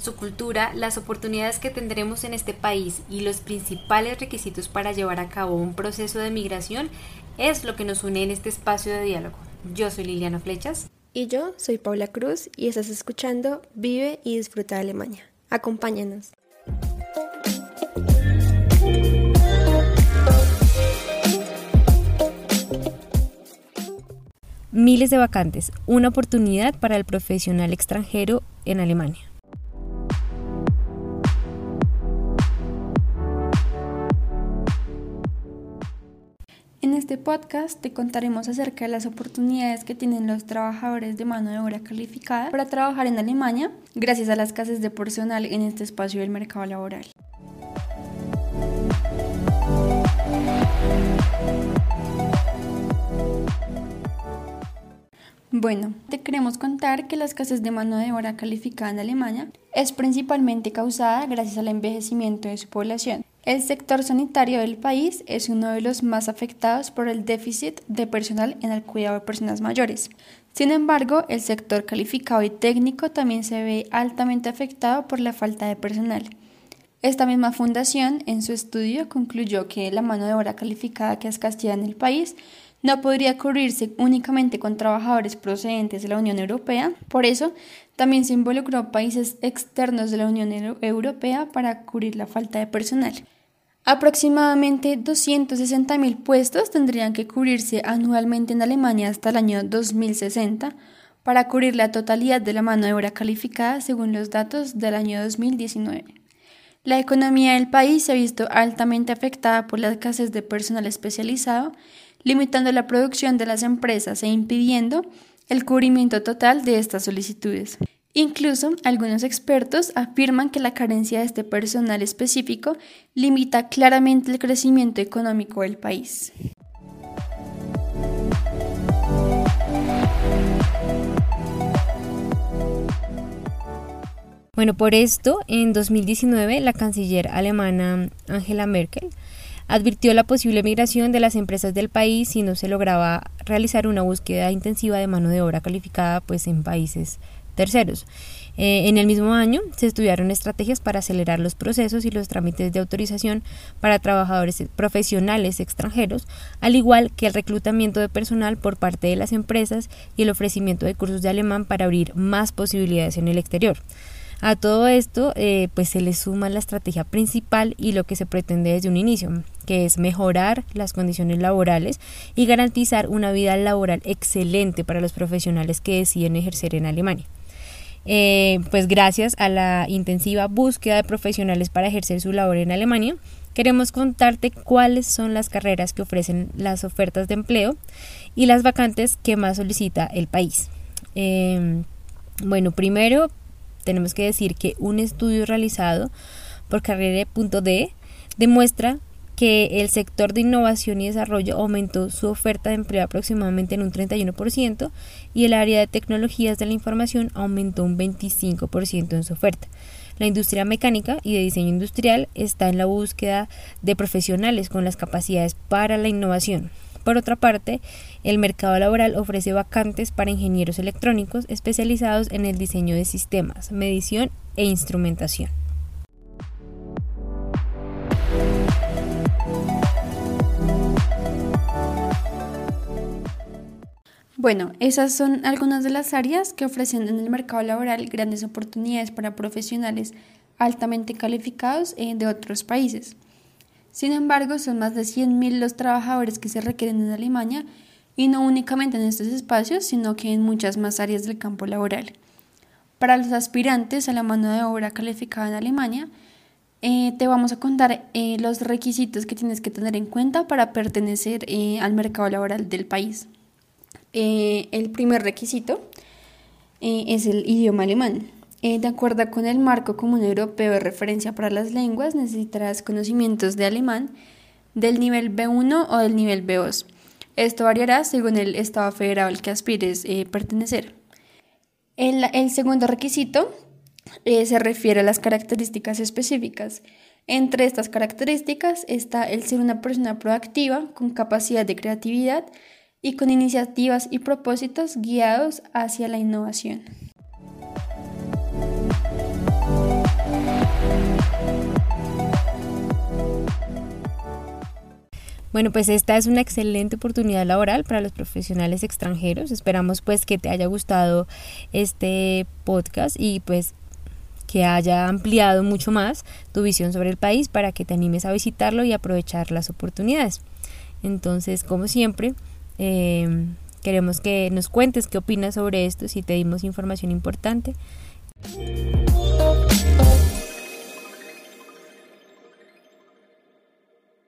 Su cultura, las oportunidades que tendremos en este país y los principales requisitos para llevar a cabo un proceso de migración es lo que nos une en este espacio de diálogo. Yo soy Liliana Flechas. Y yo soy Paula Cruz y estás escuchando Vive y Disfruta de Alemania. Acompáñanos. Miles de vacantes, una oportunidad para el profesional extranjero en Alemania. Este podcast te contaremos acerca de las oportunidades que tienen los trabajadores de mano de obra calificada para trabajar en Alemania gracias a las escasez de personal en este espacio del mercado laboral. Bueno, te queremos contar que la escasez de mano de obra calificada en Alemania es principalmente causada gracias al envejecimiento de su población. El sector sanitario del país es uno de los más afectados por el déficit de personal en el cuidado de personas mayores. Sin embargo, el sector calificado y técnico también se ve altamente afectado por la falta de personal. Esta misma fundación, en su estudio, concluyó que la mano de obra calificada que escasea en el país no podría cubrirse únicamente con trabajadores procedentes de la Unión Europea. Por eso, también se involucró países externos de la Unión Europea para cubrir la falta de personal. Aproximadamente 260.000 puestos tendrían que cubrirse anualmente en Alemania hasta el año 2060 para cubrir la totalidad de la mano de obra calificada según los datos del año 2019. La economía del país se ha visto altamente afectada por la escasez de personal especializado limitando la producción de las empresas e impidiendo el cubrimiento total de estas solicitudes. Incluso algunos expertos afirman que la carencia de este personal específico limita claramente el crecimiento económico del país. Bueno, por esto, en 2019, la canciller alemana Angela Merkel advirtió la posible migración de las empresas del país si no se lograba realizar una búsqueda intensiva de mano de obra calificada pues en países terceros. Eh, en el mismo año se estudiaron estrategias para acelerar los procesos y los trámites de autorización para trabajadores profesionales extranjeros, al igual que el reclutamiento de personal por parte de las empresas y el ofrecimiento de cursos de alemán para abrir más posibilidades en el exterior. A todo esto, eh, pues se le suma la estrategia principal y lo que se pretende desde un inicio, que es mejorar las condiciones laborales y garantizar una vida laboral excelente para los profesionales que deciden ejercer en Alemania. Eh, pues gracias a la intensiva búsqueda de profesionales para ejercer su labor en Alemania, queremos contarte cuáles son las carreras que ofrecen las ofertas de empleo y las vacantes que más solicita el país. Eh, bueno, primero tenemos que decir que un estudio realizado por Carrere.de demuestra que el sector de innovación y desarrollo aumentó su oferta de empleo aproximadamente en un 31% y el área de tecnologías de la información aumentó un 25% en su oferta. La industria mecánica y de diseño industrial está en la búsqueda de profesionales con las capacidades para la innovación. Por otra parte, el mercado laboral ofrece vacantes para ingenieros electrónicos especializados en el diseño de sistemas, medición e instrumentación. Bueno, esas son algunas de las áreas que ofrecen en el mercado laboral grandes oportunidades para profesionales altamente calificados eh, de otros países. Sin embargo, son más de 100.000 los trabajadores que se requieren en Alemania y no únicamente en estos espacios, sino que en muchas más áreas del campo laboral. Para los aspirantes a la mano de obra calificada en Alemania, eh, te vamos a contar eh, los requisitos que tienes que tener en cuenta para pertenecer al mercado laboral del país. El primer requisito es el idioma alemán. Eh, de acuerdo con el marco común europeo de referencia para las lenguas, necesitarás conocimientos de alemán del nivel B1 o del nivel B2. Esto variará según el estado federal al que aspires eh, pertenecer. El, segundo requisito eh, se refiere a las características específicas. Entre estas características está el ser una persona proactiva, con capacidad de creatividad y con iniciativas y propósitos guiados hacia la innovación. Bueno, pues esta es una excelente oportunidad laboral para los profesionales extranjeros. Esperamos pues que te haya gustado este podcast y pues que haya ampliado mucho más tu visión sobre el país para que te animes a visitarlo y aprovechar las oportunidades. Entonces, como siempre, eh, queremos que nos cuentes qué opinas sobre esto, si te dimos información importante.